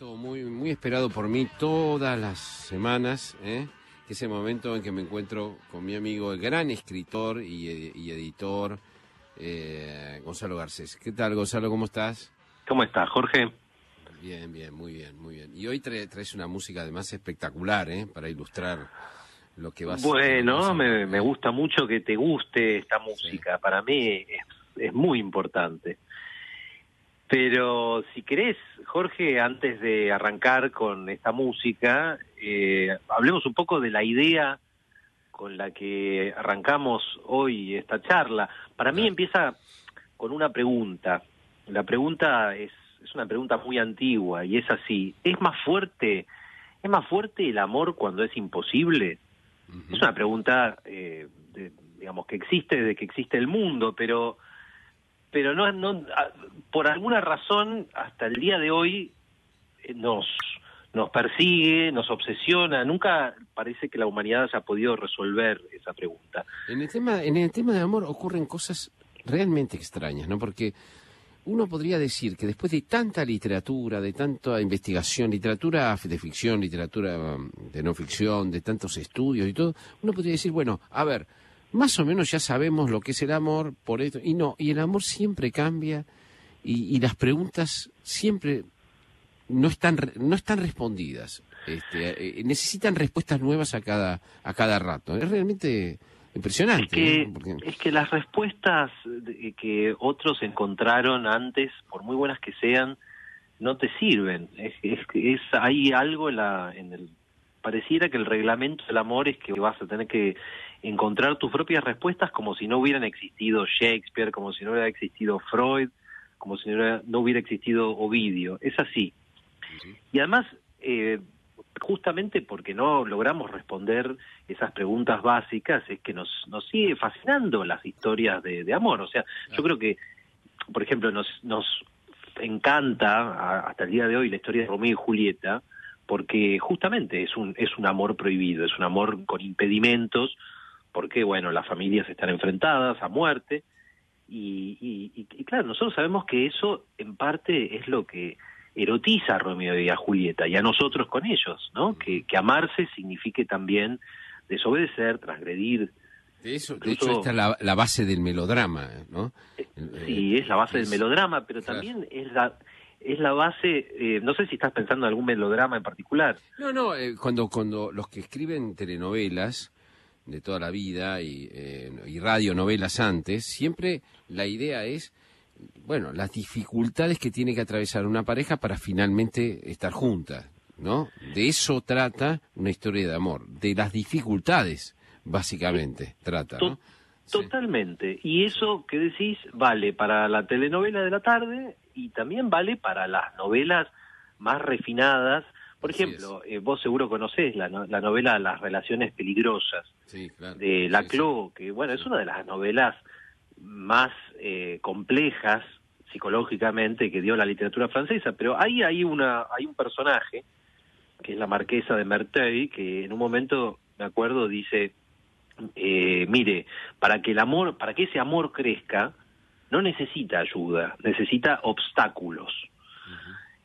momento muy, muy esperado por mí todas las semanas, ¿eh? que es el momento en que me encuentro con mi amigo, el gran escritor y, ed- y editor, eh, Gonzalo Garcés. ¿Qué tal, Gonzalo? ¿Cómo estás? ¿Cómo estás, Jorge? Bien, bien, muy bien, muy bien. Y hoy trae- traes una música además espectacular, ¿eh? Para ilustrar lo que vas Bueno, a- me, me gusta mucho que te guste esta música. Para mí es, es muy importante. Pero si querés, Jorge, antes de arrancar con esta música, eh, hablemos un poco de la idea con la que arrancamos hoy esta charla. Para mí empieza con una pregunta. La pregunta es, es una pregunta muy antigua y es así. ¿Es más fuerte, es más fuerte el amor cuando es imposible? Es una pregunta, eh, de- digamos, que existe desde que existe el mundo, pero, pero no, no, por alguna razón, hasta el día de hoy eh, nos, nos persigue, nos obsesiona. Nunca parece que la humanidad haya podido resolver esa pregunta. En el tema, en el tema de amor ocurren cosas realmente extrañas, ¿no? Porque uno podría decir que después de tanta literatura, de tanta investigación, literatura de ficción, literatura um, de no ficción, de tantos estudios y todo, uno podría decir, bueno, a ver, más o menos ya sabemos lo que es el amor, por esto, y no, y el amor siempre cambia y, y las preguntas siempre no están no están respondidas. Este, eh, necesitan respuestas nuevas a cada a cada rato. Es realmente impresionante. Es que, ¿no? Porque- es que las respuestas que otros encontraron antes, por muy buenas que sean, no te sirven. Es, es, es hay algo en la, en el pareciera que el reglamento del amor es que vas a tener que encontrar tus propias respuestas como si no hubieran existido Shakespeare, como si no hubiera existido Freud, como si no hubiera, no hubiera existido Ovidio. Es así. Y además, eh, justamente porque no logramos responder esas preguntas básicas, es que nos, nos sigue fascinando las historias de, de amor. O sea, yo creo que, por ejemplo, nos, nos encanta a- hasta el día de hoy la historia de Romeo y Julieta, porque justamente es un, es un amor prohibido, es un amor con impedimentos, porque, bueno, las familias están enfrentadas a muerte. Y, y- claro, nosotros sabemos que eso en parte es lo que erotiza a Romeo y a Julieta y a nosotros con ellos, ¿no? Que, que amarse signifique también desobedecer, transgredir. de eso, de hecho, esta es la, la base del melodrama, ¿no? Sí, es la base del es- melodrama, pero claro. también es la es la base. eh, no sé si estás pensando en algún melodrama en particular. No, no, eh, cuando, cuando los que escriben telenovelas de toda la vida y, eh, y radionovelas antes, siempre la idea es, bueno, las dificultades que tiene que atravesar una pareja para finalmente estar juntas, ¿no? De eso trata una historia de amor, de las dificultades, básicamente, trata, ¿no? Sí. Totalmente. Y eso que decís vale para la telenovela de la tarde y también vale para las novelas más refinadas. Por ejemplo, eh, vos seguro conocés la, no- la novela Las relaciones peligrosas Sí, claro. de Sí, Laclos, que bueno, es una de las novelas más eh, complejas psicológicamente que dio la literatura francesa, pero ahí hay una hay un personaje que es la marquesa de Merteuil que en un momento me acuerdo dice eh, mire para que el amor para que ese amor crezca no necesita ayuda necesita obstáculos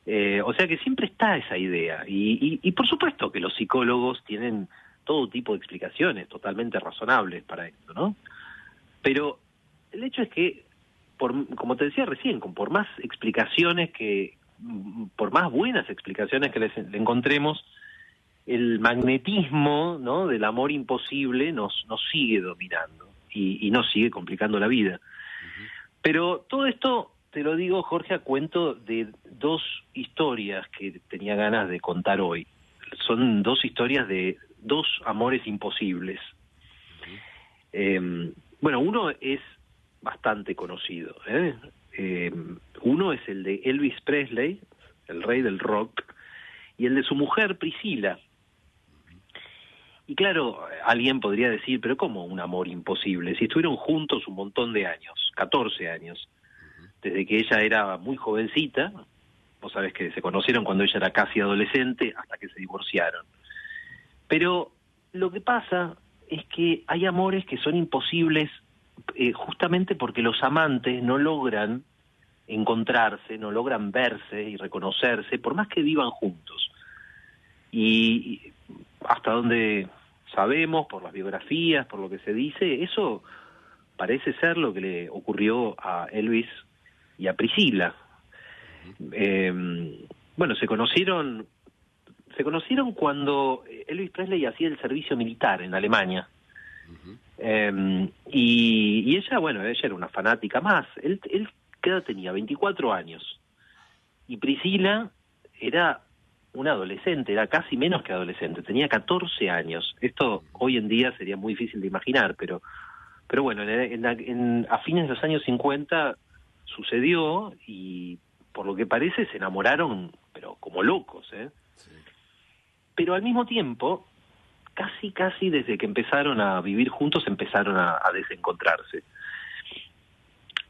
eh, o sea que siempre está esa idea. Y, y, y por supuesto que los psicólogos tienen todo tipo de explicaciones totalmente razonables para esto, ¿no? Pero el hecho es que, por, como te decía recién, con por más explicaciones que, por más buenas explicaciones que les, le encontremos, el magnetismo ¿no? del amor imposible nos, nos sigue dominando y, y nos sigue complicando la vida. Pero todo esto, te lo digo, Jorge, a cuento de dos historias que tenía ganas de contar hoy. Son dos historias de dos amores imposibles. Eh, bueno, uno es bastante conocido. ¿eh? Eh, uno es el de Elvis Presley, el rey del rock, y el de su mujer Priscila. Y claro, alguien podría decir, pero ¿cómo un amor imposible? Si estuvieron juntos un montón de años, 14 años, desde que ella era muy jovencita, vos sabés que se conocieron cuando ella era casi adolescente, hasta que se divorciaron. Pero lo que pasa es que hay amores que son imposibles eh, justamente porque los amantes no logran encontrarse, no logran verse y reconocerse, por más que vivan juntos. Y hasta donde sabemos, por las biografías, por lo que se dice, eso parece ser lo que le ocurrió a Elvis y a Priscila. Eh, bueno, se conocieron, se conocieron cuando Elvis Presley hacía el servicio militar en Alemania. eh, y, y ella, bueno, ella era una fanática más. Él, él ¿qué edad tenía? 24 años. Y Priscila era una adolescente, era casi menos que adolescente, tenía 14 años. Esto hoy en día sería muy difícil de imaginar, pero, pero bueno, en, en, en, a fines de los años 50 sucedió y por lo que parece se enamoraron, pero como locos, ¿eh? Sí. Pero al mismo tiempo, casi, casi desde que empezaron a vivir juntos, empezaron a, a desencontrarse.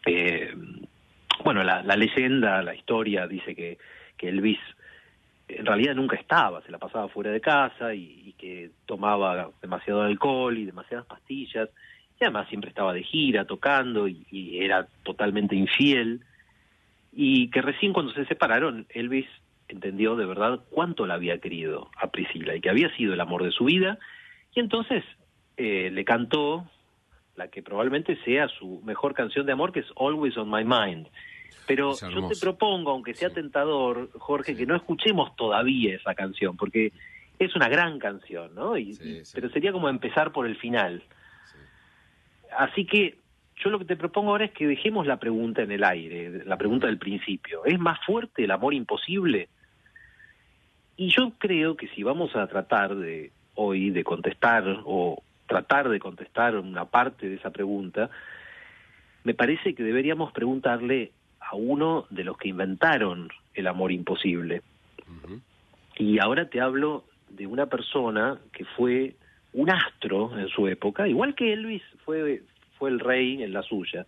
Eh, bueno, la, la, leyenda, la historia dice que, que Elvis en realidad nunca estaba, se la pasaba fuera de casa y, y, que tomaba demasiado alcohol y demasiadas pastillas, y además siempre estaba de gira, tocando, y, era totalmente infiel, y que recién cuando se separaron, Elvis entendió de verdad cuánto la había querido a Priscila y que había sido el amor de su vida, y entonces eh, le cantó la que probablemente sea su mejor canción de amor, que es Always on My Mind. Pero yo te propongo, aunque sea sí. tentador, Jorge, sí. que no escuchemos todavía esa canción, porque es una gran canción, ¿no? Y, sí, pero sería como empezar por el final. Así que yo lo que te propongo ahora es que dejemos la pregunta en el aire, la pregunta del principio. ¿Es más fuerte el amor imposible? Y yo creo que si vamos a tratar de hoy de contestar o tratar de contestar una parte de esa pregunta, me parece que deberíamos preguntarle a uno de los que inventaron el amor imposible. Uh -huh. Y ahora te hablo de una persona que fue un astro en su época, igual que Elvis fue, fue el rey en la suya.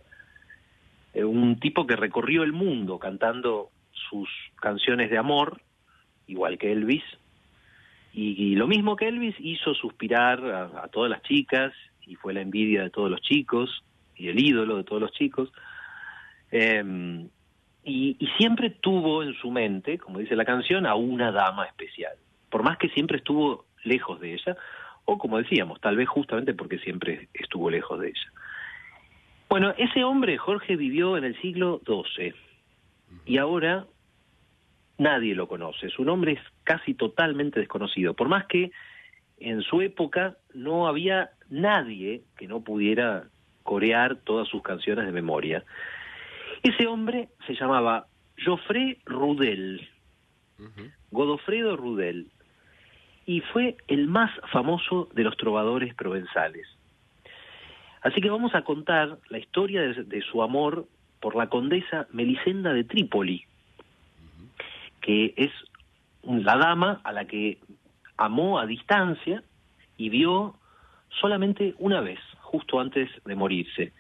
Eh, un tipo que recorrió el mundo cantando sus canciones de amor, igual que Elvis, y, y lo mismo que Elvis hizo suspirar a, a, todas las chicas y fue la envidia de todos los chicos y el ídolo de todos los chicos. Eh, y, y, siempre tuvo en su mente, como dice la canción, a una dama especial. Por más que siempre estuvo lejos de ella, o como decíamos, tal vez justamente porque siempre estuvo lejos de ella. Bueno, ese hombre, Jorge, vivió en el siglo XII y ahora nadie lo conoce. Su nombre es casi totalmente desconocido, por más que en su época no había nadie que no pudiera corear todas sus canciones de memoria. Ese hombre se llamaba Joffre Rudel, uh -huh. Godofredo Rudel, y fue el más famoso de los trovadores provenzales. Así que vamos a contar la historia de, de su amor por la condesa Melisenda de Trípoli, uh -huh. que es la dama a la que amó a distancia y vio solamente una vez, justo antes de morirse.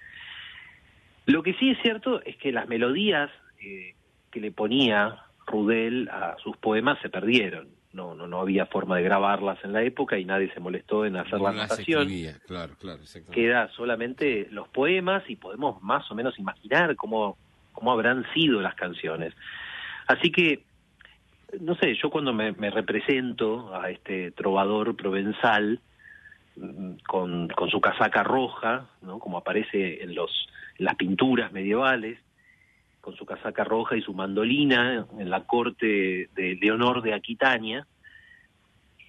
Lo que sí es cierto es que las melodías eh, que le ponía Rudel a sus poemas se perdieron. No, no, no había forma de grabarlas en la época y nadie se molestó en hacer no la notación. Claro, claro, Queda solamente los poemas y podemos más o menos imaginar cómo, cómo habrán sido las canciones. Así que, no sé, yo cuando me, me represento a este trovador provenzal, con, con su casaca roja, ¿no? como aparece en, los, las pinturas medievales, con su casaca roja y su mandolina en la corte de Leonor de Aquitania.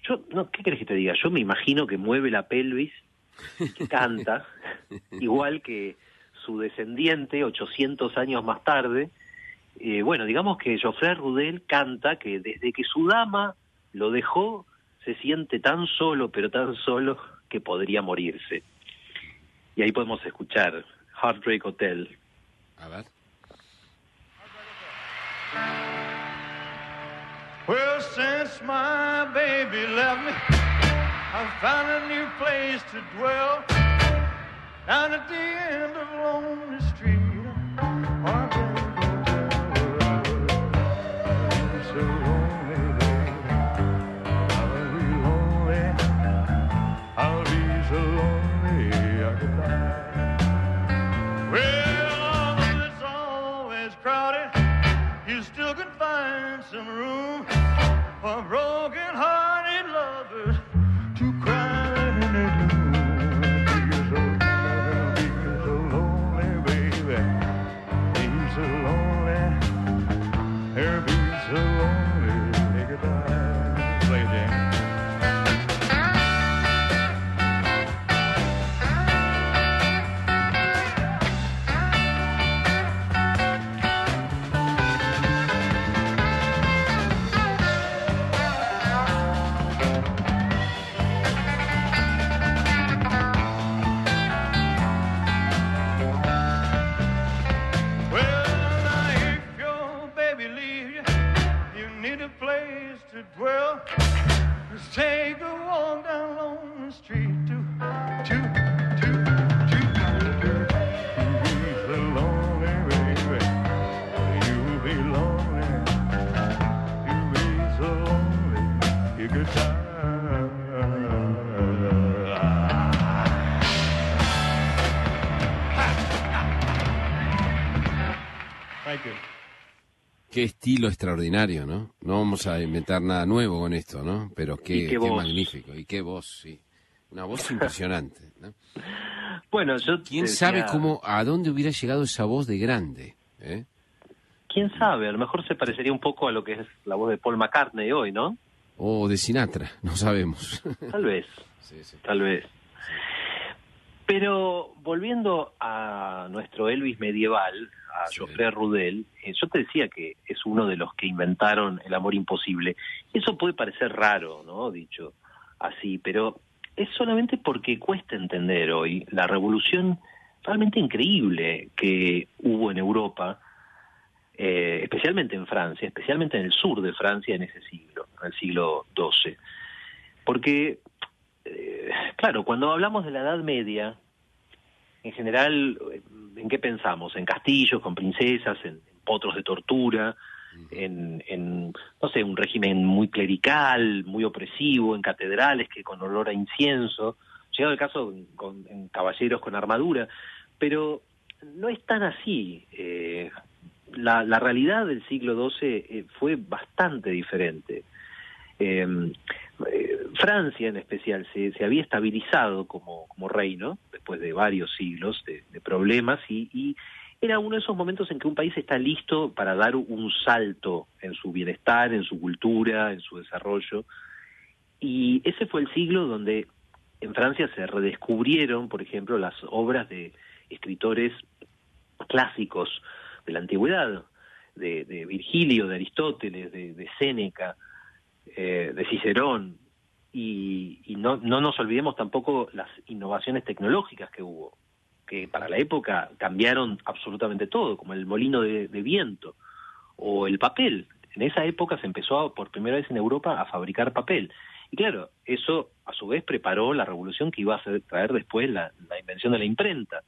Yo, no, ¿qué crees que te diga? Yo me imagino que mueve la pelvis, que canta, igual que su descendiente 800 años más tarde. Eh, bueno, digamos que Geoffrey Rudel canta que desde que su dama lo dejó, se siente tan solo, pero tan solo, que podría morirse. Y ahí podemos escuchar Heartbreak Hotel. A ver. Well, since my baby left me, I've found a new place to dwell. Down at the end of Lonely Street. Poirot. Estilo extraordinario, ¿no? No vamos a inventar nada nuevo con esto, ¿no? Pero qué, magnífico. Y qué voz, sí. Una voz impresionante, ¿no? Bueno, yo ¿Quién sabe cómo, a dónde hubiera llegado esa voz de grande? ¿eh? ¿Quién sabe? A lo mejor se parecería un poco a lo que es la voz de Paul McCartney hoy, ¿no? O de Sinatra, no sabemos. Tal vez. Sí, sí. Tal vez. Pero volviendo a nuestro Elvis medieval, a Sí. Geoffrey Rudel, eh, yo te decía que es uno de los que inventaron el amor imposible. Eso puede parecer raro, ¿no? Dicho así, pero es solamente porque cuesta entender hoy la revolución realmente increíble que hubo en Europa, eh, especialmente en Francia, especialmente en el sur de Francia en ese siglo, en el siglo XII. Porque eh, claro, cuando hablamos de la Edad Media, en general, ¿en qué pensamos? En castillos con princesas, en, en potros de tortura, en, en, no sé, un régimen muy clerical, muy opresivo, en catedrales que con olor a incienso, llegado el caso con- en caballeros con armadura, pero no es tan así. eh, la, la realidad del siglo XII eh, fue bastante diferente. Eh, eh, Francia en especial se, se había estabilizado como, como reino después de varios siglos de, problemas y, y era uno de esos momentos en que un país está listo para dar un salto en su bienestar, en su cultura, en su desarrollo. Y ese fue el siglo donde en Francia se redescubrieron, por ejemplo, las obras de escritores clásicos de la antigüedad, de, de Virgilio, de Aristóteles, de, de Séneca, eh, de Cicerón, y, y no, no nos olvidemos tampoco las innovaciones tecnológicas que hubo, que para la época cambiaron absolutamente todo, como el molino de, viento o el papel. En esa época se empezó por primera vez en Europa a fabricar papel. Y claro, eso a su vez preparó la revolución que iba a traer después la, la invención de la imprenta.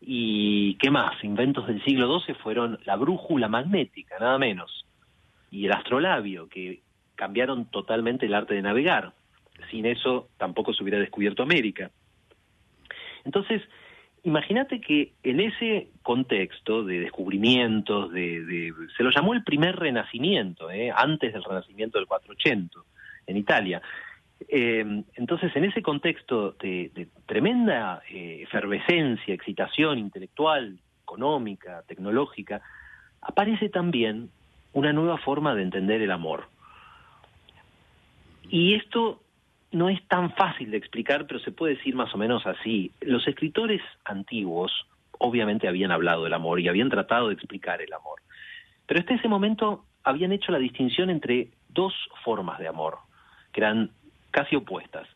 ¿Y qué más? Inventos del siglo XII fueron la brújula magnética, nada menos, y el astrolabio, que cambiaron totalmente el arte de navegar. Sin eso tampoco se hubiera descubierto América. Entonces, imagínate que en ese contexto de descubrimientos, de, de- se lo llamó el primer renacimiento, ¿eh? antes del renacimiento del 480 en Italia. Eh, entonces, en ese contexto de, tremenda eh, efervescencia, excitación intelectual, económica, tecnológica, aparece también una nueva forma de entender el amor. Y esto no es tan fácil de explicar, pero se puede decir más o menos así. Los escritores antiguos obviamente habían hablado del amor y habían tratado de explicar el amor. Pero hasta ese momento habían hecho la distinción entre dos formas de amor, que eran casi opuestas.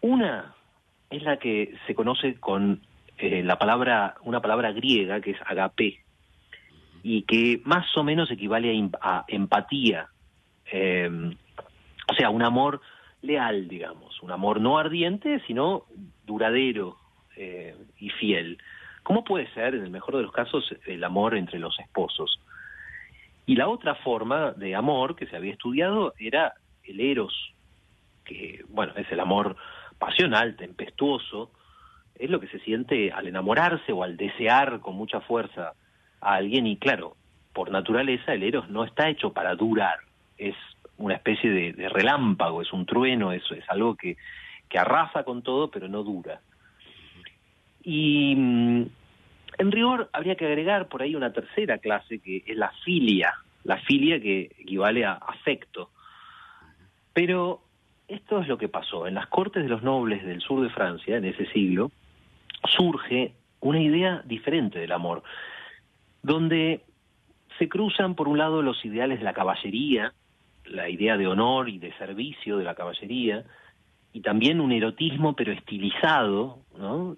Una es la que se conoce con eh, la palabra, una palabra griega que es agape, y que más o menos equivale a, empatía, eh, o sea, un amor leal, digamos, un amor no ardiente, sino duradero eh, y fiel. ¿Cómo puede ser, en el mejor de los casos, el amor entre los esposos? Y la otra forma de amor que se había estudiado era el eros, que, bueno, es el amor pasional, tempestuoso, es lo que se siente al enamorarse o al desear con mucha fuerza a alguien y claro, por naturaleza el eros no está hecho para durar, es una especie de, relámpago, es un trueno, eso es algo que, que arrasa con todo, pero no dura. Y mm, en rigor habría que agregar por ahí una tercera clase que es la filia, la filia que equivale a afecto. Pero esto es lo que pasó. En las cortes de los nobles del sur de Francia, en ese siglo, surge una idea diferente del amor, donde se cruzan por un lado los ideales de la caballería, la idea de honor y de servicio de la caballería, y también un erotismo pero estilizado, ¿no?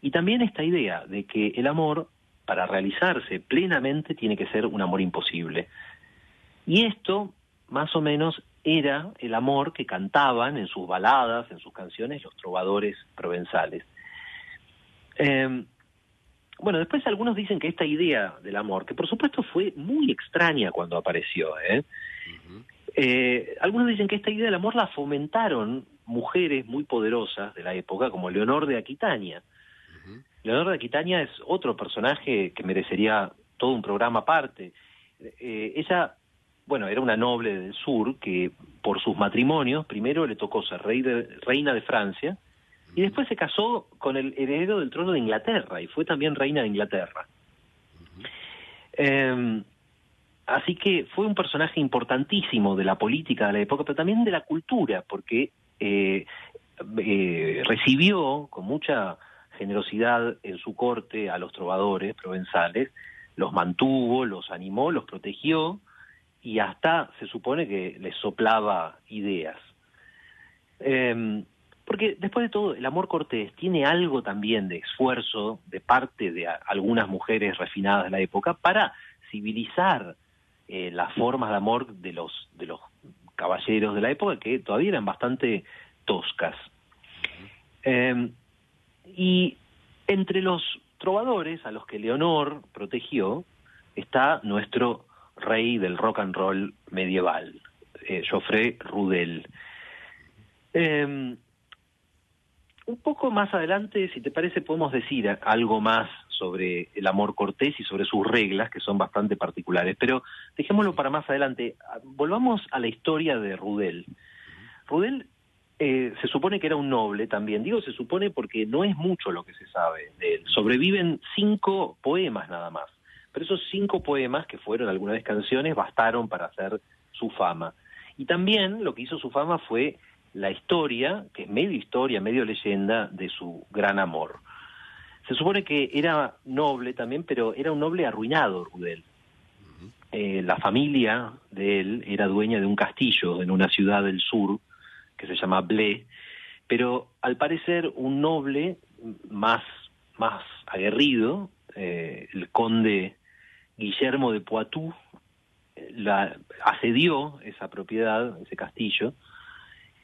Y también esta idea de que el amor, para realizarse plenamente, tiene que ser un amor imposible. Y esto, más o menos, era el amor que cantaban en sus baladas, en sus canciones, los trovadores provenzales. Eh, bueno, después algunos dicen que esta idea del amor, que por supuesto fue muy extraña cuando apareció, ¿eh? Eh, algunos dicen que esta idea del amor la fomentaron mujeres muy poderosas de la época, como Leonor de Aquitania. Leonor de Aquitania es otro personaje que merecería todo un programa aparte. Eh, ella, bueno, era una noble del sur que por sus matrimonios, primero le tocó ser rey de, reina de Francia, y después se casó con el heredero del trono de Inglaterra y fue también reina de Inglaterra. Eh, así que fue un personaje importantísimo de la política de la época, pero también de la cultura, porque eh, eh, recibió con mucha generosidad en su corte a los trovadores provenzales, los mantuvo, los animó, los protegió y hasta se supone que les soplaba ideas. Eh, porque después de todo, el amor cortés tiene algo también de esfuerzo de parte de algunas mujeres refinadas de la época para civilizar eh, las formas de amor de los, de los caballeros de la época que todavía eran bastante toscas. Eh, y entre los trovadores a los que Leonor protegió está nuestro rey del rock and roll medieval, eh, Geoffrey Rudel. Eh, un poco más adelante, si te parece, podemos decir algo más sobre el amor cortés y sobre sus reglas, que son bastante particulares. Pero dejémoslo para más adelante. Volvamos a la historia de Rudel. Rudel eh, se supone que era un noble también. Digo se supone porque no es mucho lo que se sabe de él. Sobreviven cinco poemas nada más. Pero esos cinco poemas, que fueron alguna vez canciones, bastaron para hacer su fama. Y también lo que hizo su fama fue la historia, que es medio historia, medio leyenda, de su gran amor. Se supone que era noble también, pero era un noble arruinado, Rudel. Eh, la familia de él era dueña de un castillo en una ciudad del sur que se llama Blé, pero al parecer un noble más, más aguerrido, eh, el conde Guillermo de Poitou, eh, la, asedió esa propiedad, ese castillo,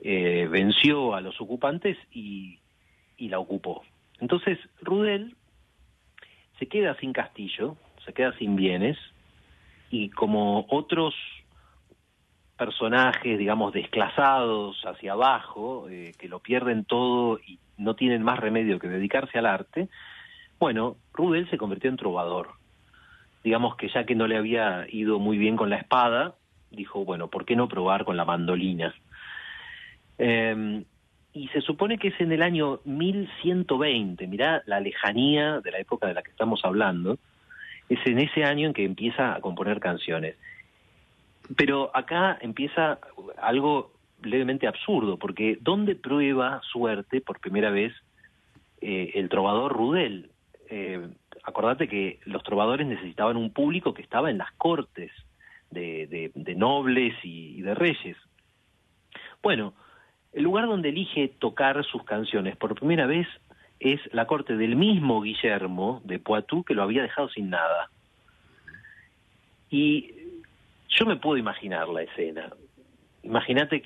eh, venció a los ocupantes y, y la ocupó. Entonces, Rudel se queda sin castillo, se queda sin bienes, y como otros personajes, digamos, desclasados hacia abajo, eh, que lo pierden todo y no tienen más remedio que dedicarse al arte, bueno, Rudel se convirtió en trovador. Digamos que ya que no le había ido muy bien con la espada, dijo, bueno, ¿por qué no probar con la mandolina? Eh, y se supone que es en el año 1120, mirá la lejanía de la época de la que estamos hablando, es en ese año en que empieza a componer canciones. Pero acá empieza algo levemente absurdo, porque ¿dónde prueba suerte por primera vez eh, el trovador Rudel? Eh, acordate que los trovadores necesitaban un público que estaba en las cortes de, nobles y de reyes. Bueno, el lugar donde elige tocar sus canciones por primera vez es la corte del mismo Guillermo de Poitou que lo había dejado sin nada. Y yo me puedo imaginar la escena. Imagínate,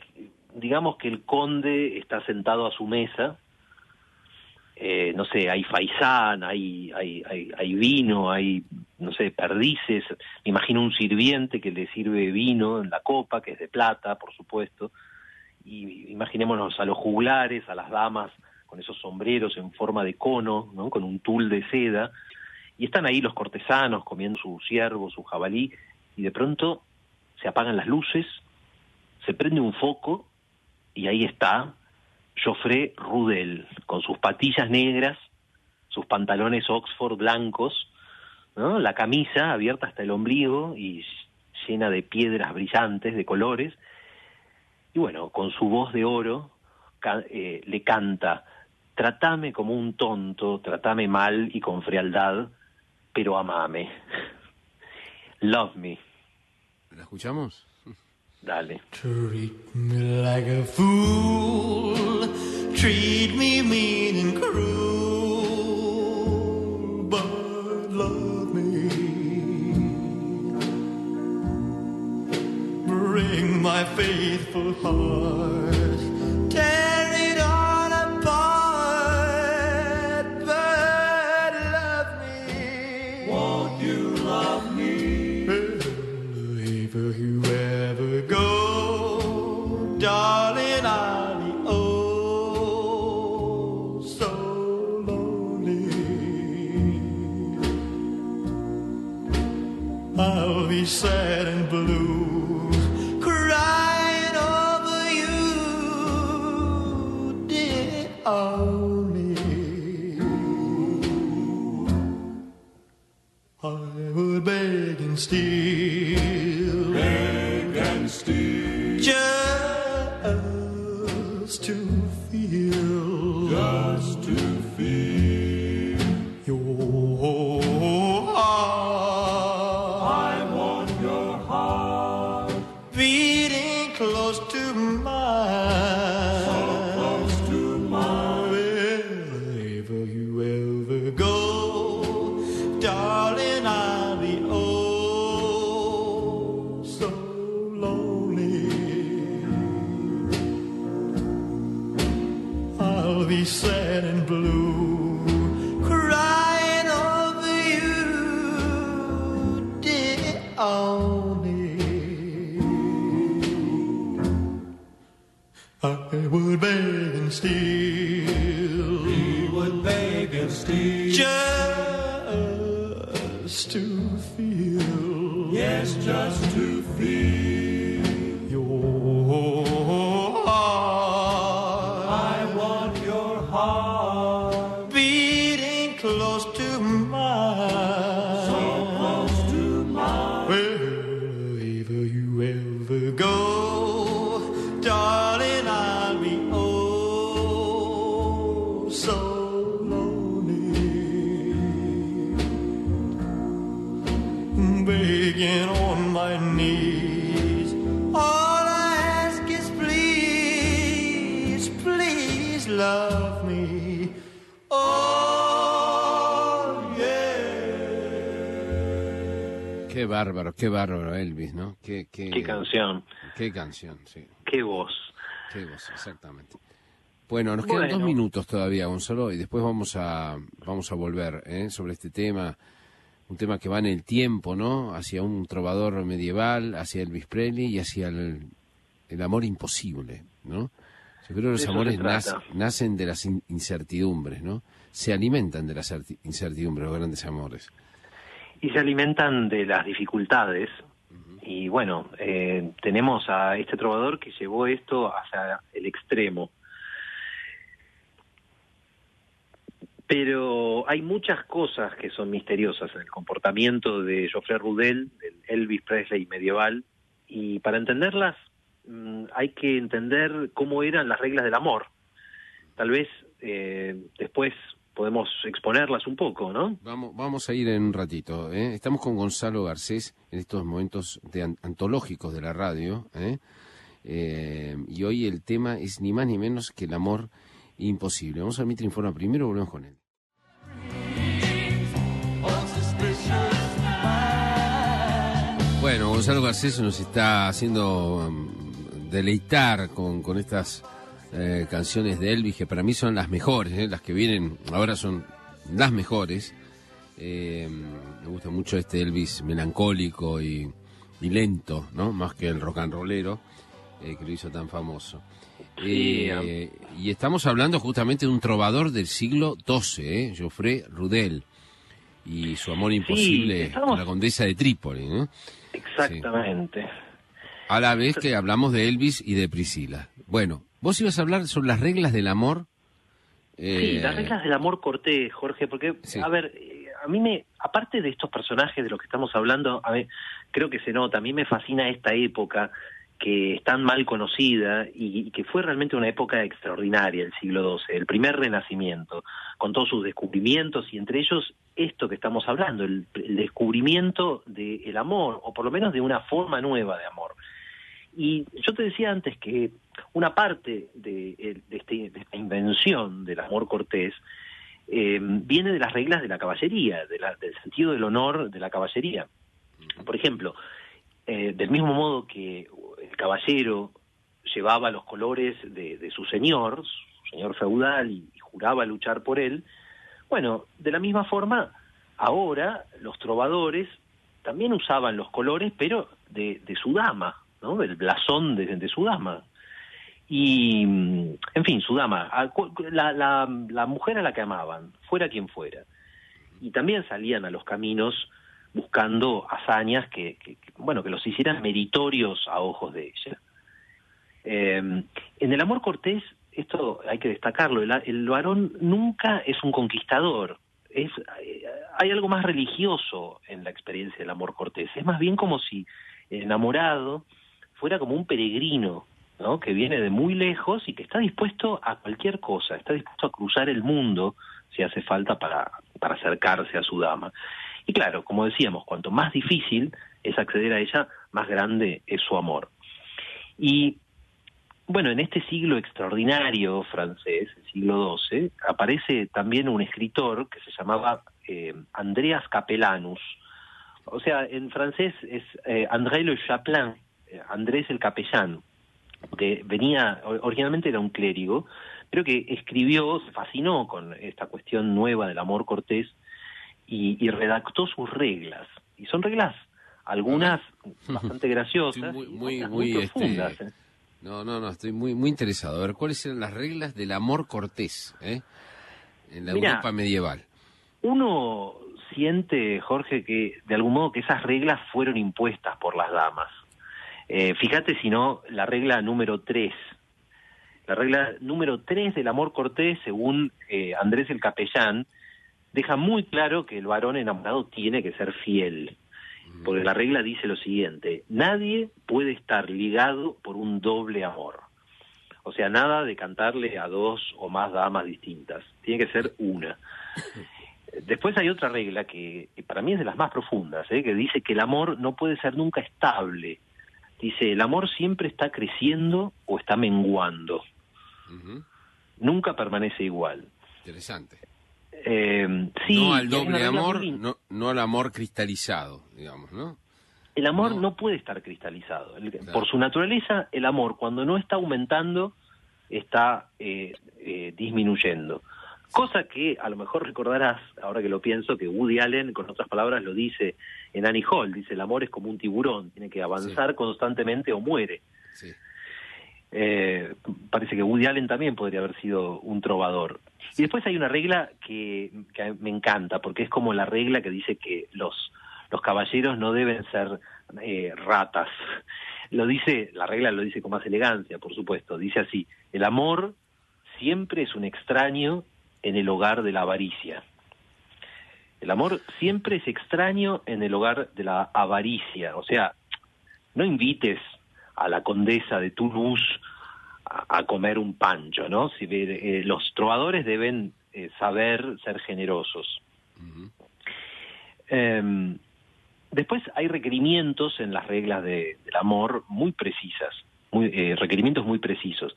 digamos que el conde está sentado a su mesa, eh, no sé, hay faisán, hay, hay, hay, hay vino, hay, no sé, perdices. Me imagino un sirviente que le sirve vino en la copa, que es de plata, por supuesto. Y imaginémonos a los juglares, a las damas con esos sombreros en forma de cono, ¿no? con un tul de seda. Y están ahí los cortesanos comiendo su ciervo, su jabalí, y de pronto se apagan las luces, se prende un foco y ahí está Joffre Rudel, con sus patillas negras, sus pantalones Oxford blancos, ¿no? la camisa abierta hasta el ombligo y llena de piedras brillantes, de colores, y bueno, con su voz de oro eh, le canta, tratame como un tonto, tratame mal y con frialdad, pero amame. Love me. ¿La escuchamos? Dale. Treat me like a fool, treat me mean and cruel, faithful heart, Qué bárbaro, Elvis, ¿no? Qué, qué, Qué canción, Qué canción, sí. qué voz. Qué voz, exactamente. Bueno, nos quedan dos minutos todavía, Gonzalo, y después vamos a vamos a volver ¿eh? sobre este tema, un tema que va en el tiempo, ¿no? Hacia un trovador medieval, hacia Elvis Presley y hacia el, el amor imposible, ¿no? Yo creo que los amores nac- nacen de las in- incertidumbres, ¿no? Se alimentan de las certi- incertidumbres, los grandes amores. Y se alimentan de las dificultades. Y bueno, eh, tenemos a este trovador que llevó esto hacia el extremo. Pero hay muchas cosas que son misteriosas en el comportamiento de Geoffrey Rudel, del Elvis Presley medieval, y para entenderlas mm, hay que entender cómo eran las reglas del amor. Tal vez eh, después podemos exponerlas un poco, ¿no? Vamos, vamos a ir en un ratito. ¿eh? Estamos con Gonzalo Garcés en estos momentos de an- antológicos de la radio. ¿eh? Eh, y hoy el tema es ni más ni menos que el amor imposible. Vamos a Mitre Informa primero, volvemos con él. Bueno, Gonzalo Garcés nos está haciendo um, deleitar con, con estas eh, canciones de Elvis que para mí son las mejores, ¿eh? las que vienen ahora son las mejores. Eh, me gusta mucho este Elvis melancólico y, y lento, ¿no? Más que el rock and rollero que lo hizo tan famoso. Sí, y estamos hablando justamente de un trovador del siglo XII. Geoffrey Rudel, y su amor imposible estamos- la condesa de Trípoli, ¿no? Exactamente. A la vez que hablamos de Elvis y de Priscila. Bueno, vos ibas a hablar sobre las reglas del amor. Sí, eh, las reglas del amor cortés, Jorge, porque, Sí. a ver, eh, a mí me, aparte de estos personajes de los que estamos hablando, a ver, creo que se nota, a mí me fascina esta época que es tan mal conocida y, y que fue realmente una época extraordinaria, el siglo XII, el primer renacimiento, con todos sus descubrimientos y entre ellos esto que estamos hablando, el, el descubrimiento del amor, o por lo menos de una forma nueva de amor. Y yo te decía antes que una parte de, el- de este- de esta invención del amor cortés eh, viene de las reglas de la caballería, de la- del sentido del honor de la caballería. Por ejemplo, eh, del mismo modo que el caballero llevaba los colores de, de su señor, su señor feudal, y, juraba luchar por él, bueno, de la misma forma, ahora los trovadores también usaban los colores, pero de su dama, ¿no? Del blasón de, de su dama. Y, en fin, su dama, a cu- la, la, la mujer a la que amaban, fuera quien fuera. Y también salían a los caminos buscando hazañas que, bueno, que los hicieran meritorios a ojos de ella. Eh, en el amor cortés, esto hay que destacarlo, el, el varón nunca es un conquistador, es, eh, hay algo más religioso en la experiencia del amor cortés, es más bien como si el enamorado fuera como un peregrino, ¿no? que viene de muy lejos y que está dispuesto a cualquier cosa, está dispuesto a cruzar el mundo si hace falta para, para acercarse a su dama. Y claro, como decíamos, cuanto más difícil es acceder a ella, más grande es su amor. Y bueno, en este siglo extraordinario francés, el siglo XII, aparece también un escritor que se llamaba eh, Andreas Capellanus. O sea, en francés es eh, André Le Chaplin, Andrés el capellán, que venía, originalmente era un clérigo, pero que escribió, se fascinó con esta cuestión nueva del amor cortés y, y redactó sus reglas. Y son reglas, algunas bastante graciosas, muy- muy- este, profundas. ¿eh? No, no, no, estoy muy, muy interesado. A ver, ¿cuáles eran las reglas del amor cortés eh? en la Mirá. Europa medieval? Uno siente, Jorge, que de algún modo que esas reglas fueron impuestas por las damas. Eh, fíjate si no, la regla número 3. La regla número 3 del amor cortés, según eh, Andrés el Capellán, deja muy claro que el varón enamorado tiene que ser fiel. Porque la regla dice lo siguiente, nadie puede estar ligado por un doble amor. O sea, nada de cantarle a dos o más damas distintas. Tiene que ser una. Después hay otra regla que, que para mí es de las más profundas, ¿eh? que dice que el amor no puede ser nunca estable. Dice, el amor siempre está creciendo o está menguando. Nunca permanece igual. Interesante. Eh, sí, no al doble muy amor, no, no al amor cristalizado, digamos, ¿no? El amor No. no, puede estar cristalizado. El- Claro. Por su naturaleza, el amor cuando no está aumentando, está eh, eh, disminuyendo. Cosa que a lo mejor recordarás, ahora que lo pienso, que Woody Allen, con otras palabras, lo dice en Annie Hall. Dice, el amor es como un tiburón, tiene que avanzar constantemente o muere. Sí. Eh, parece que Woody Allen también podría haber sido un trovador. Y después hay una regla que, que me encanta, porque es como la regla que dice que los, los caballeros no deben ser eh, ratas. Lo dice, la regla lo dice con más elegancia, por supuesto. Dice así, el amor siempre es un extraño en el hogar de la avaricia. El amor siempre es extraño en el hogar de la avaricia. O sea, no invites a la condesa de Toulouse a, a comer un pancho, ¿no? Eh, los trovadores deben eh, saber ser generosos. Eh, después hay requerimientos en las reglas de- del amor muy precisas, eh, requerimientos muy precisos.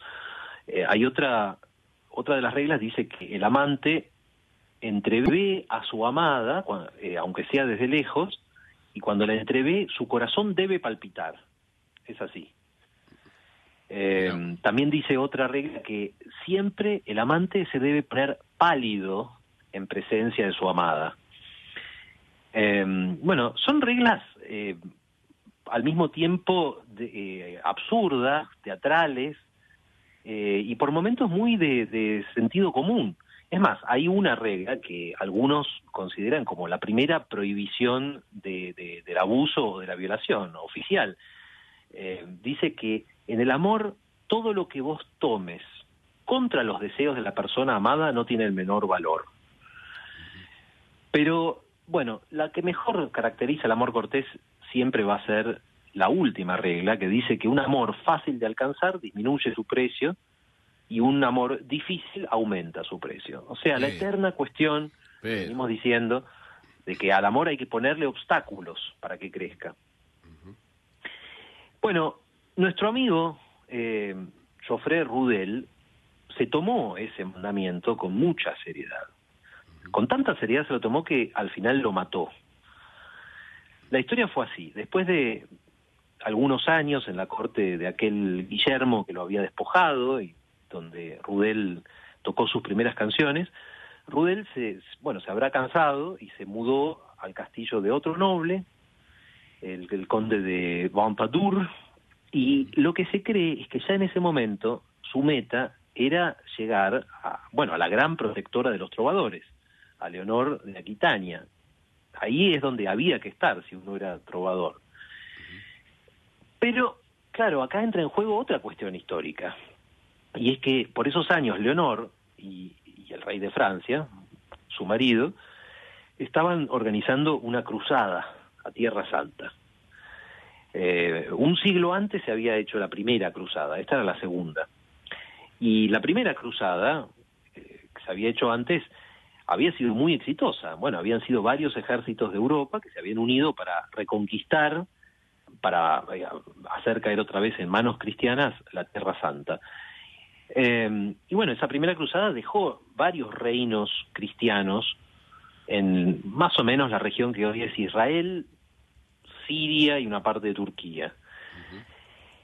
Hay otra, otra de las reglas dice que el amante entrevé a su amada, eh, aunque sea desde lejos, y cuando la entrevé, su corazón debe palpitar. Es así. Eh, también dice otra regla que siempre el amante se debe poner pálido en presencia de su amada. Eh, bueno, son reglas eh, al mismo tiempo de- absurdas, teatrales, eh, y por momentos muy de, sentido común. Es más, hay una regla que algunos consideran como la primera prohibición de- de- del abuso o de la violación oficial. eh, dice que en el amor todo lo que vos tomes contra los deseos de la persona amada no tiene el menor valor. Pero, bueno, la que mejor caracteriza el amor cortés siempre va a ser la última regla, que dice que un amor fácil de alcanzar disminuye su precio y un amor difícil aumenta su precio. O sea, la Sí. eterna cuestión, Pero- venimos diciendo, de que al amor hay que ponerle obstáculos para que crezca. Bueno, nuestro amigo eh, Joffre Rudel se tomó ese mandamiento con mucha seriedad. Con tanta seriedad se lo tomó que al final lo mató. La historia fue así. Después de algunos años en la corte de aquel Guillermo que lo había despojado y donde Rudel tocó sus primeras canciones, Rudel se, bueno, se habrá cansado y se mudó al castillo de otro noble, el, conde de Ventadour, y lo que se cree es que ya en ese momento su meta era llegar a, bueno, a la gran protectora de los trovadores, a Leonor de Aquitania. Ahí es donde había que estar si uno era trovador. Pero, claro, acá entra en juego otra cuestión histórica. Y es que por esos años Leonor y, el rey de Francia, su marido, estaban organizando una cruzada a Tierra Santa. Eh, un siglo antes se había hecho la primera cruzada, esta era la segunda. Y la primera cruzada, eh, que se había hecho antes, había sido muy exitosa. Bueno, habían sido varios ejércitos de Europa que se habían unido para reconquistar, para eh, hacer caer otra vez en manos cristianas la Tierra Santa. Eh, y bueno, esa primera cruzada dejó varios reinos cristianos en más o menos la región que hoy es Israel, Siria y una parte de Turquía.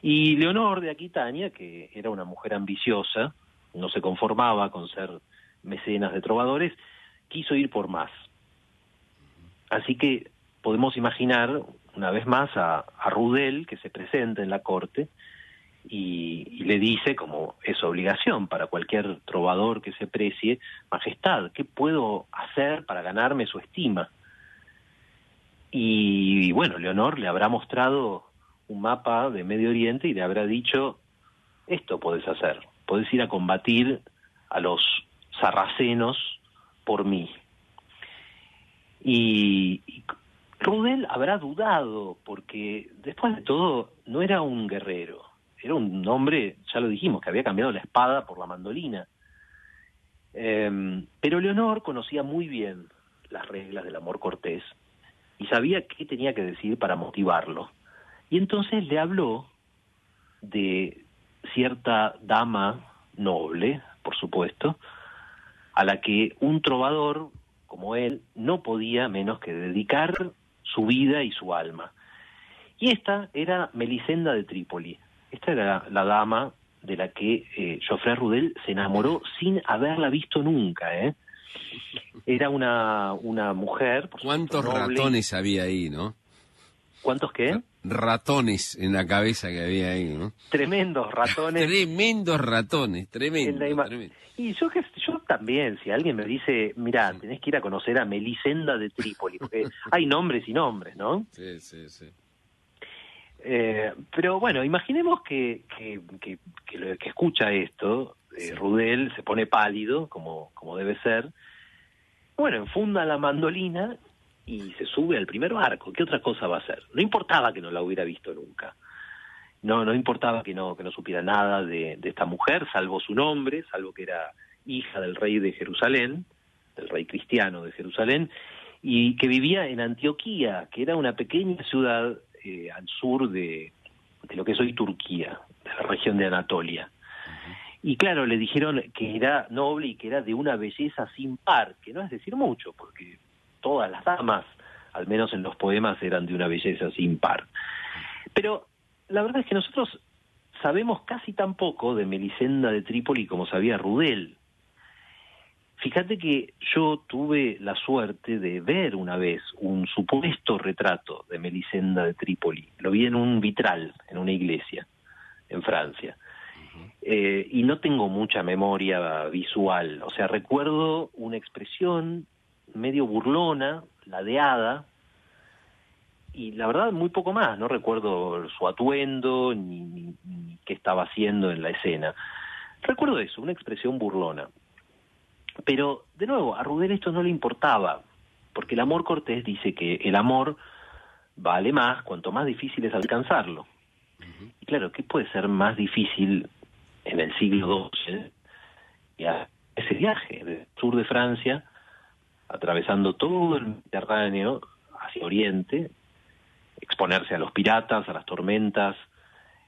Y Leonor de Aquitania, que era una mujer ambiciosa, no se conformaba con ser mecenas de trovadores, quiso ir por más. Así que podemos imaginar una vez más a, a Rudel que se presenta en la corte y, y le dice, como es obligación para cualquier trovador que se precie, Majestad, ¿qué puedo hacer para ganarme su estima? Y, bueno, Leonor le habrá mostrado un mapa de Medio Oriente y le habrá dicho, esto podés hacer, podés ir a combatir a los sarracenos por mí. Y, y Rudel habrá dudado, porque después de todo no era un guerrero, era un hombre, ya lo dijimos, que había cambiado la espada por la mandolina. Eh, pero Leonor conocía muy bien las reglas del amor cortés y sabía qué tenía que decir para motivarlo. Y entonces le habló de cierta dama noble, por supuesto, a la que un trovador como él no podía menos que dedicar su vida y su alma. Y esta era Melisenda de Trípoli. Esta era la dama de la que eh, Joffre Rudel se enamoró sin haberla visto nunca. ¿eh? Era una, una mujer. por ¿Cuántos supuesto, ratones había ahí, no? ¿Cuántos qué? Ratones en la cabeza que había ahí, ¿no? Tremendos ratones. Tremendos ratones, en tremendo. Y yo, yo también, si alguien me dice, mira, tenés que ir a conocer a Melisenda de Trípoli, porque hay nombres y nombres, ¿no? Sí, sí, sí. Eh, pero bueno, imaginemos que, que, que, que lo que escucha esto, eh, Rudel se pone pálido, como, como debe ser. Bueno, enfunda la mandolina y se sube al primer barco. ¿Qué otra cosa va a hacer? No importaba que no la hubiera visto nunca. No, no importaba que no, que no supiera nada de, de esta mujer, salvo su nombre, salvo que era hija del rey de Jerusalén, del rey cristiano de Jerusalén, y que vivía en Antioquía, que era una pequeña ciudad eh, al sur de, de lo que es hoy Turquía, de la región de Anatolia. Y claro, le dijeron que era noble y que era de una belleza sin par, que no es decir mucho, porque todas las damas, al menos en los poemas, eran de una belleza sin par. Pero la verdad es que nosotros sabemos casi tan poco de Melisenda de Trípoli como sabía Rudel. Fíjate que yo tuve la suerte de ver una vez un supuesto retrato de Melisenda de Trípoli. Lo vi en un vitral, en una iglesia, en Francia. Eh, y no tengo mucha memoria visual. O sea, recuerdo una expresión medio burlona, ladeada, y la verdad muy poco más, no recuerdo su atuendo ni, ni, ni qué estaba haciendo en la escena. Recuerdo eso, una expresión burlona. Pero, de nuevo, a Rudel esto no le importaba, porque el amor cortés dice que el amor vale más cuanto más difícil es alcanzarlo. Y claro, ¿qué puede ser más difícil en el siglo XII que ese viaje del sur de Francia, atravesando todo el Mediterráneo hacia Oriente, exponerse a los piratas, a las tormentas,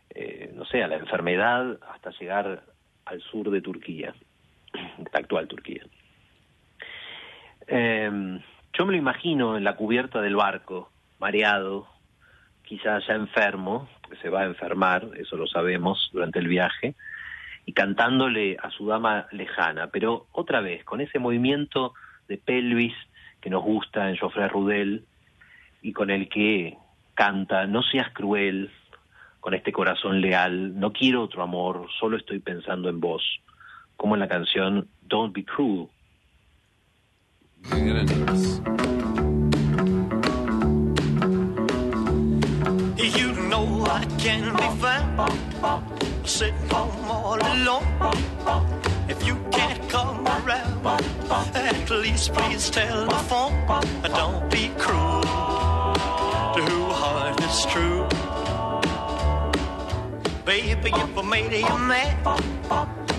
eh, no sé, a la enfermedad, hasta llegar al sur de Turquía, la actual Turquía. Eh, yo me lo imagino en la cubierta del barco, mareado, quizás ya enfermo, porque se va a enfermar, eso lo sabemos durante el viaje, y cantándole a su dama lejana, pero otra vez, con ese movimiento de pelvis que nos gusta en Joffre Rudel y con el que canta, no seas cruel, con este corazón leal, no quiero otro amor, solo estoy pensando en vos, como en la canción Don't Be Cruel. At least please tell the phone. Don't be cruel to who heart is true. Baby, if I made you mad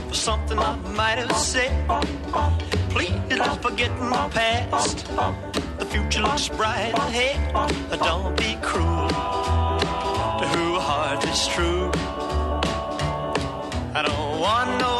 for something I might have said, please don't forget my past. The future looks bright ahead. Don't be cruel to who heart is true. I don't want no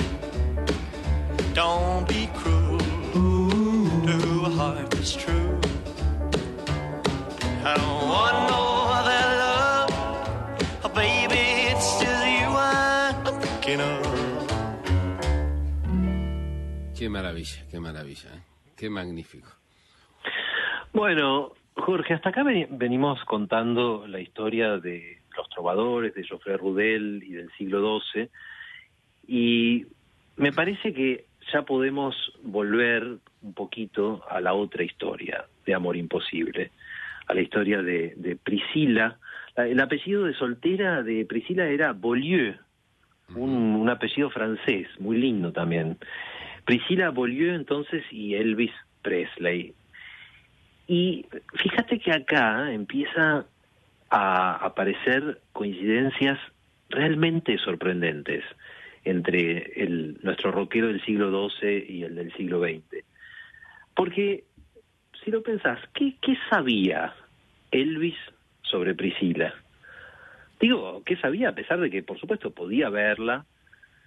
Don't be cruel to who heart is true. I don't want no other love, oh baby, it's just you I'm thinking of. Qué maravilla, qué maravilla, ¿eh? qué magnífico. Bueno, Jorge, hasta acá veni- venimos contando la historia de los trovadores, de Geoffrey Rudel y del siglo XII, y me parece que ya podemos volver un poquito a la otra historia de Amor Imposible, a la historia de, Priscila. La- El apellido de soltera de Priscila era Beaulieu, un, un apellido francés, muy lindo también. Priscila Beaulieu entonces y Elvis Presley. Y fíjate que acá empieza a aparecer coincidencias realmente sorprendentes entre el, nuestro rockero del siglo XII y el del siglo XX. Porque, si lo pensás, ¿qué, qué sabía Elvis sobre Priscila? Digo, ¿qué sabía? A pesar de que, por supuesto, podía verla,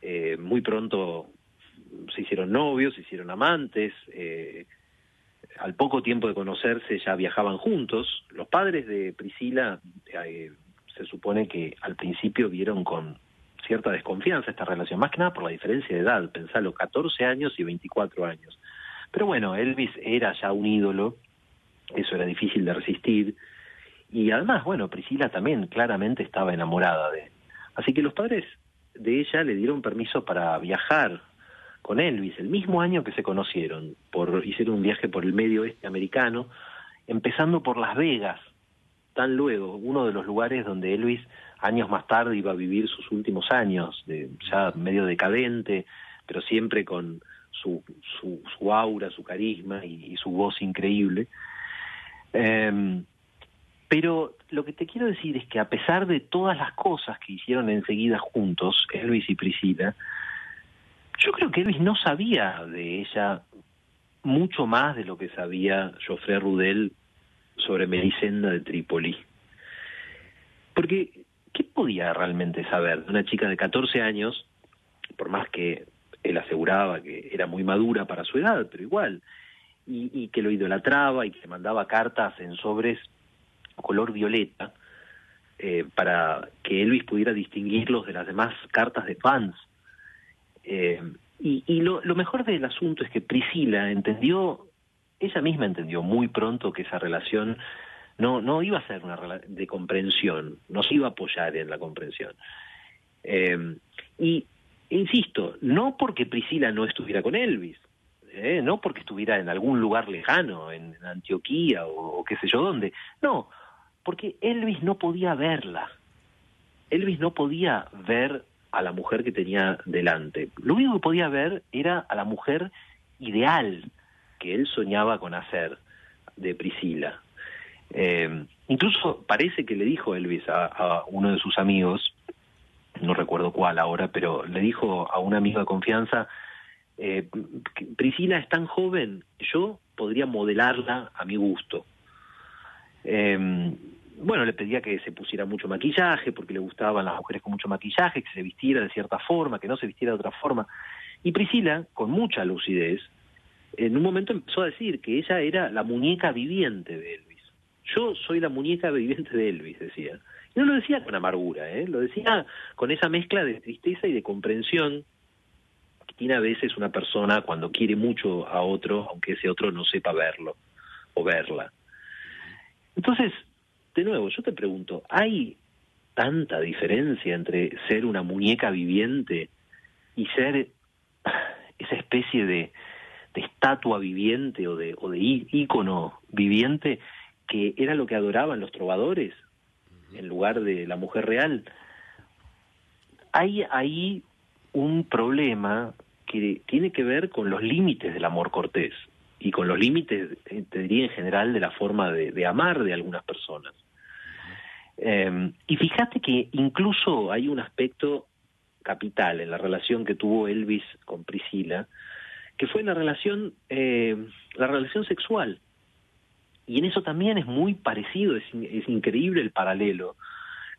eh, muy pronto se hicieron novios, se hicieron amantes, eh, al poco tiempo de conocerse ya viajaban juntos. Los padres de Priscila eh, se supone que al principio vieron con cierta desconfianza esta relación, más que nada por la diferencia de edad, pensalo, 14 años y 24 años. Pero bueno, Elvis era ya un ídolo, eso era difícil de resistir, y además, bueno, Priscila también claramente estaba enamorada de él. Así que los padres de ella le dieron permiso para viajar con Elvis, el mismo año que se conocieron, por, hicieron un viaje por el medio oeste americano, empezando por Las Vegas, tan luego, uno de los lugares donde Elvis años más tarde iba a vivir sus últimos años, de, ya medio decadente, pero siempre con su, su, su aura, su carisma y, su voz increíble. Em, pero lo que te quiero decir es que a pesar de todas las cosas que hicieron enseguida juntos, Elvis y Priscila, yo creo que Elvis no sabía de ella mucho más de lo que sabía Joffre Rudel sobre Melisenda de Trípoli. Porque, ¿qué podía realmente saber una chica de 14 años, por más que él aseguraba que era muy madura para su edad, pero igual, y, y que lo idolatraba y que le mandaba cartas en sobres color violeta, eh, para que Elvis pudiera distinguirlos de las demás cartas de fans. Eh, y y lo, lo mejor del asunto es que Priscila entendió, ella misma entendió muy pronto que esa relación no, no iba a ser una de comprensión, no se iba a apoyar en la comprensión. Eh, y insisto, no porque Priscila no estuviera con Elvis, eh, no porque estuviera en algún lugar lejano, en, Antioquía o qué sé yo dónde, no, porque Elvis no podía verla. Elvis no podía ver a la mujer que tenía delante. Lo único que podía ver era a la mujer ideal que él soñaba con hacer de Priscila. Eh, incluso parece que le dijo Elvis a, uno de sus amigos, no recuerdo cuál ahora, pero le dijo a un amigo de confianza, eh, Priscila es tan joven, yo podría modelarla a mi gusto. Eh, bueno, le pedía que se pusiera mucho maquillaje, porque le gustaban las mujeres con mucho maquillaje, que se vistiera de cierta forma, que no se vistiera de otra forma. Y Priscila, con mucha lucidez, en un momento empezó a decir que ella era la muñeca viviente de Elvis. Yo soy la muñeca viviente de Elvis, decía. Y no lo decía con amargura, ¿eh? lo decía con esa mezcla de tristeza y de comprensión que tiene a veces una persona cuando quiere mucho a otro, aunque ese otro no sepa verlo o verla. Entonces, de nuevo, yo te pregunto, ¿hay tanta diferencia entre ser una muñeca viviente y ser esa especie de, de estatua viviente o de, o de ícono viviente que era lo que adoraban los trovadores en lugar de la mujer real? Hay ahí un problema que tiene que ver con los límites del amor cortés y con los límites, eh, te diría en general, de la forma de, de amar de algunas personas. Eh, y fíjate que incluso hay un aspecto capital en la relación que tuvo Elvis con Priscila, que fue la relación, eh, la relación sexual. Y en eso también es muy parecido, es, es increíble el paralelo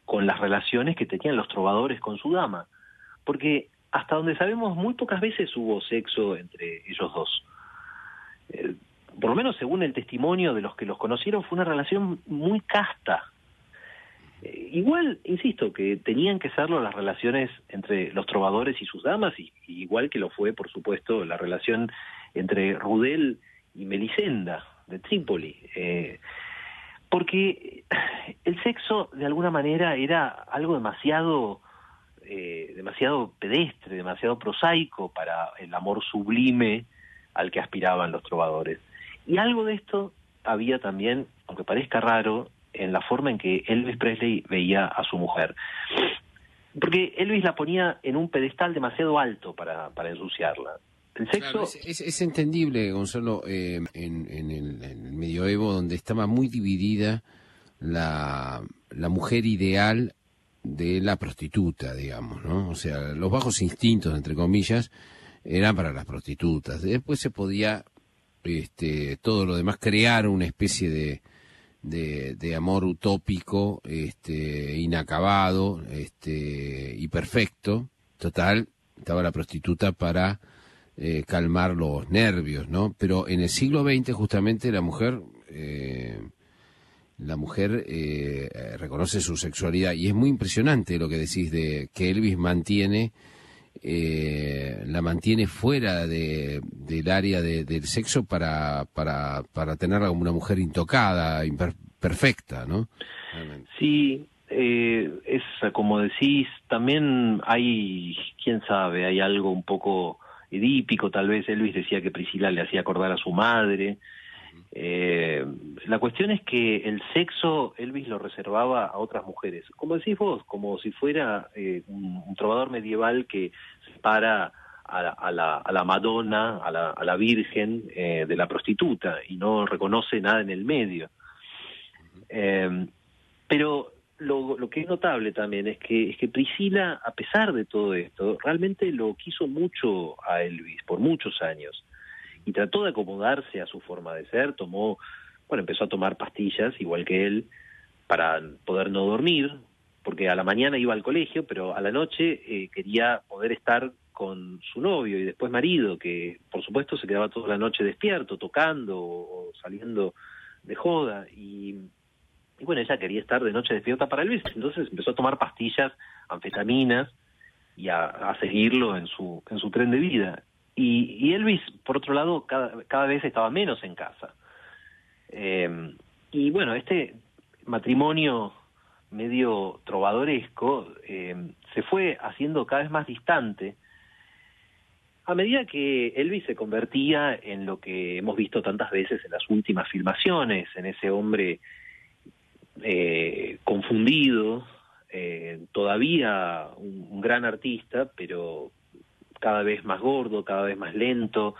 con las relaciones que tenían los trovadores con su dama. Porque hasta donde sabemos, muy pocas veces hubo sexo entre ellos dos. Eh, por lo menos según el testimonio de los que los conocieron, fue una relación muy casta. Eh, igual, insisto, que tenían que serlo las relaciones entre los trovadores y sus damas, y, igual que lo fue, por supuesto, la relación entre Rudel y Melisenda de Trípoli. Eh, porque el sexo, de alguna manera, era algo demasiado, eh, demasiado pedestre, demasiado prosaico para el amor sublime al que aspiraban los trovadores. Y algo de esto había también, aunque parezca raro, en la forma en que Elvis Presley veía a su mujer. Porque Elvis la ponía en un pedestal demasiado alto para, para ensuciarla. El sexo... Es- es entendible, Gonzalo, eh, en, en el, en el medioevo, donde estaba muy dividida la, la mujer ideal de la prostituta, digamos, ¿no? O sea, los bajos instintos, entre comillas, eran para las prostitutas. Después se podía, este, todo lo demás, crear una especie de, de, de amor utópico, este, inacabado, este, y perfecto. Total, estaba la prostituta para eh, calmar los nervios, ¿no? Pero en el siglo XX justamente la mujer, eh, la mujer eh, reconoce su sexualidad y es muy impresionante lo que decís de que Elvis mantiene, eh, la mantiene fuera de, del área de- del sexo para, para, para tenerla como una mujer intocada, imper- perfecta, ¿no? Sí, eh, es como decís, también hay, quién sabe, hay algo un poco edípico, tal vez Elvis decía que Priscila le hacía acordar a su madre. Eh, la cuestión es que el sexo Elvis lo reservaba a otras mujeres, como decís vos, como si fuera eh, un, trovador medieval que separa a la, a la, a la Madonna, a la, a la Virgen eh, de la prostituta y no reconoce nada en el medio. Eh, pero lo, lo que es notable también es que, es que Priscila, a pesar de todo esto, realmente lo quiso mucho a Elvis por muchos años y trató de acomodarse a su forma de ser, tomó, bueno, empezó a tomar pastillas igual que él para poder no dormir, porque a la mañana iba al colegio, pero a la noche eh, quería poder estar con su novio y después marido, que por supuesto se quedaba toda la noche despierto, tocando o saliendo de joda. Y, y bueno, ella quería estar de noche despierta para Elvis, entonces empezó a tomar pastillas, anfetaminas y a, a seguirlo en su, en su tren de vida. Y, y Elvis, por otro lado, cada, cada vez estaba menos en casa. Eh, y bueno, este matrimonio medio trovadoresco eh, se fue haciendo cada vez más distante a medida que Elvis se convertía en lo que hemos visto tantas veces en las últimas filmaciones, en ese hombre eh, confundido, eh, todavía un, un, gran artista, pero cada vez más gordo, cada vez más lento,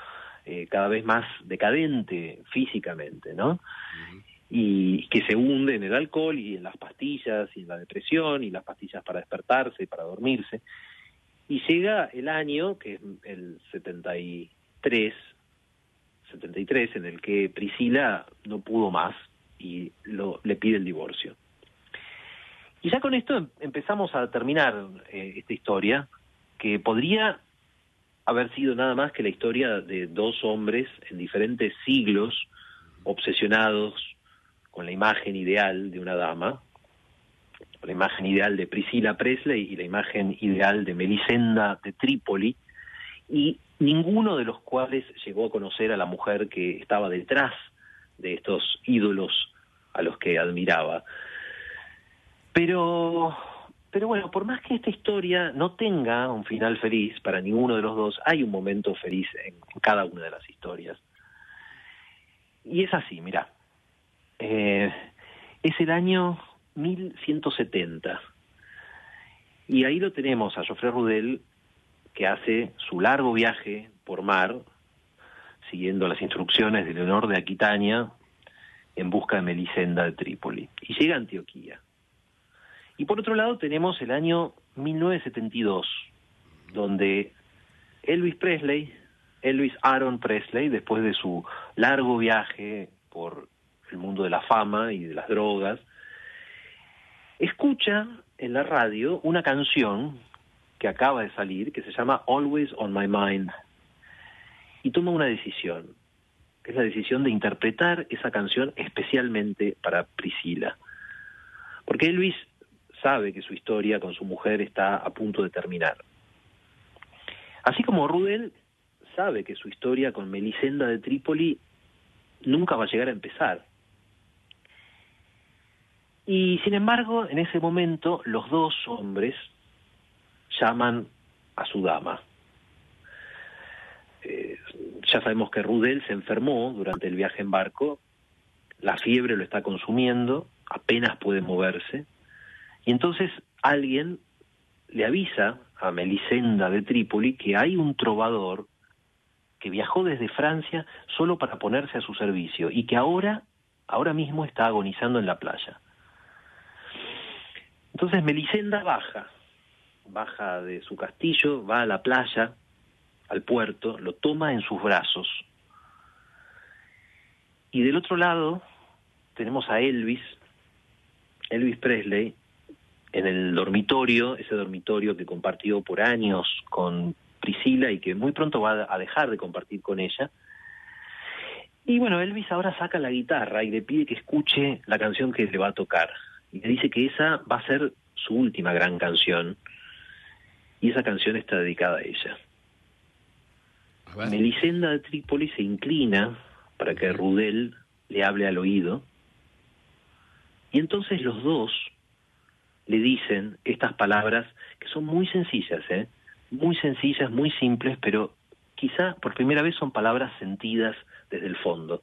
eh, cada vez más decadente físicamente, ¿no? Uh -huh. Y que se hunde en el alcohol y en las pastillas y en la depresión y las pastillas para despertarse y para dormirse. Y llega el año, que es el 73, 73, en el que Priscila no pudo más y lo, le pide el divorcio. Y ya con esto empezamos a terminar eh, esta historia, que podría haber sido nada más que la historia de dos hombres en diferentes siglos obsesionados con la imagen ideal de una dama, la imagen ideal de Priscilla Presley y la imagen ideal de Melisenda de Trípoli, y ninguno de los cuales llegó a conocer a la mujer que estaba detrás de estos ídolos a los que admiraba. Pero, pero bueno, por más que esta historia no tenga un final feliz para ninguno de los dos, hay un momento feliz en, cada una de las historias. Y es así, mira. Eh, es el año 1170. Y ahí lo tenemos a Geoffrey Rudel, que hace su largo viaje por mar, siguiendo las instrucciones de Leonor de Aquitania, en busca de Melisenda de Trípoli. Y llega a Antioquía. Y por otro lado tenemos el año 1972, donde Elvis Presley, Elvis Aaron Presley, después de su largo viaje por el mundo de la fama y de las drogas, escucha en la radio una canción que acaba de salir, que se llama Always on My Mind, y toma una decisión, que es la decisión de interpretar esa canción especialmente para Priscila. Porque Elvis sabe que su historia con su mujer está a punto de terminar. Así como Rudel sabe que su historia con Melisenda de Trípoli nunca va a llegar a empezar. Y sin embargo, en ese momento, los dos hombres llaman a su dama. Eh, ya sabemos que Rudel se enfermó durante el viaje en barco, la fiebre lo está consumiendo, apenas puede moverse, y entonces alguien le avisa a Melisenda de Trípoli que hay un trovador que viajó desde Francia solo para ponerse a su servicio y que ahora, ahora mismo está agonizando en la playa. Entonces Melisenda baja, baja de su castillo, va a la playa, al puerto, lo toma en sus brazos. Y del otro lado tenemos a Elvis, Elvis Presley, en el dormitorio, ese dormitorio que compartió por años con Priscila y que muy pronto va a dejar de compartir con ella. Y bueno, Elvis ahora saca la guitarra y le pide que escuche la canción que le va a tocar y le dice que esa va a ser su última gran canción y esa canción está dedicada a ella. A Melisenda de Trípoli se inclina para que Rudel le hable al oído y entonces los dos le dicen estas palabras que son muy sencillas, ¿eh? muy sencillas, muy simples, pero quizá por primera vez son palabras sentidas desde el fondo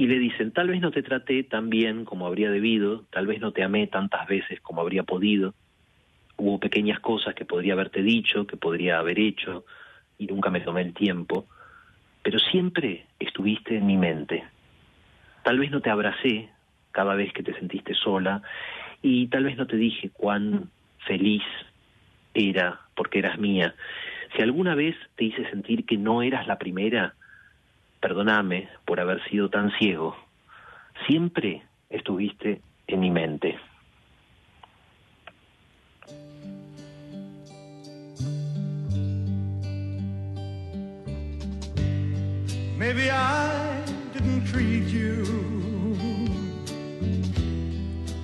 y le dicen, tal vez no te traté tan bien como habría debido, tal vez no te amé tantas veces como habría podido, hubo pequeñas cosas que podría haberte dicho, que podría haber hecho, y nunca me tomé el tiempo, pero siempre estuviste en mi mente. Tal vez no te abracé, cada vez que te sentiste sola y tal vez no te dije cuán feliz era porque eras mía. Si alguna vez te hice sentir que no eras la primera, perdóname por haber sido tan ciego. Siempre estuviste en mi mente. Maybe I didn't treat you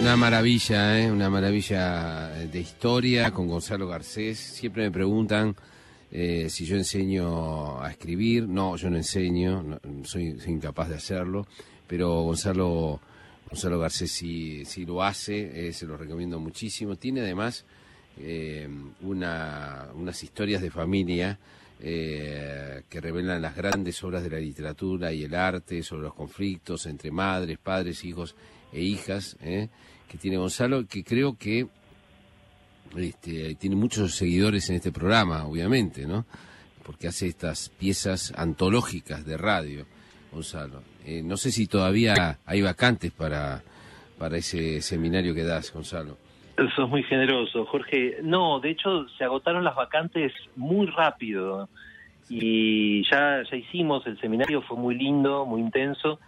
Una maravilla, ¿eh? una maravilla de historia con Gonzalo Garcés. Siempre me preguntan eh, si yo enseño a escribir. No, yo no enseño, soy, incapaz de hacerlo. Pero Gonzalo, Gonzalo Garcés sí, sí lo hace, eh, se lo recomiendo muchísimo. Tiene además eh, una, unas historias de familia eh, que revelan las grandes obras de la literatura y el arte sobre los conflictos entre madres, padres, hijos e hijas ¿eh? que tiene Gonzalo, que creo que este, tiene muchos seguidores en este programa, obviamente, ¿no? Porque hace estas piezas antológicas de radio, Gonzalo. Eh, no sé si todavía hay vacantes para, para ese seminario que das, Gonzalo. Sos muy generoso, Jorge. No, de hecho se agotaron las vacantes muy rápido y ya, ya hicimos el seminario, fue muy lindo, muy intenso,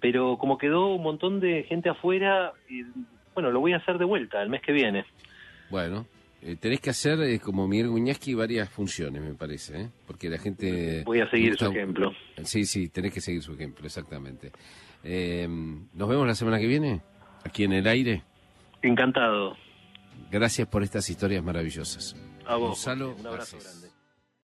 pero como quedó un montón de gente afuera, bueno, lo voy a hacer de vuelta el mes que viene. Bueno, eh, tenés que hacer, eh, como Miguel Guñaski, varias funciones, me parece, ¿eh? porque la gente... Voy a seguir gusta- su ejemplo. Sí, sí, tenés que seguir su ejemplo, exactamente. Eh, ¿Nos vemos la semana que viene? Aquí en el aire. Encantado. Gracias por estas historias maravillosas. A vos. Gonzalo. Un abrazo Garcés. grande.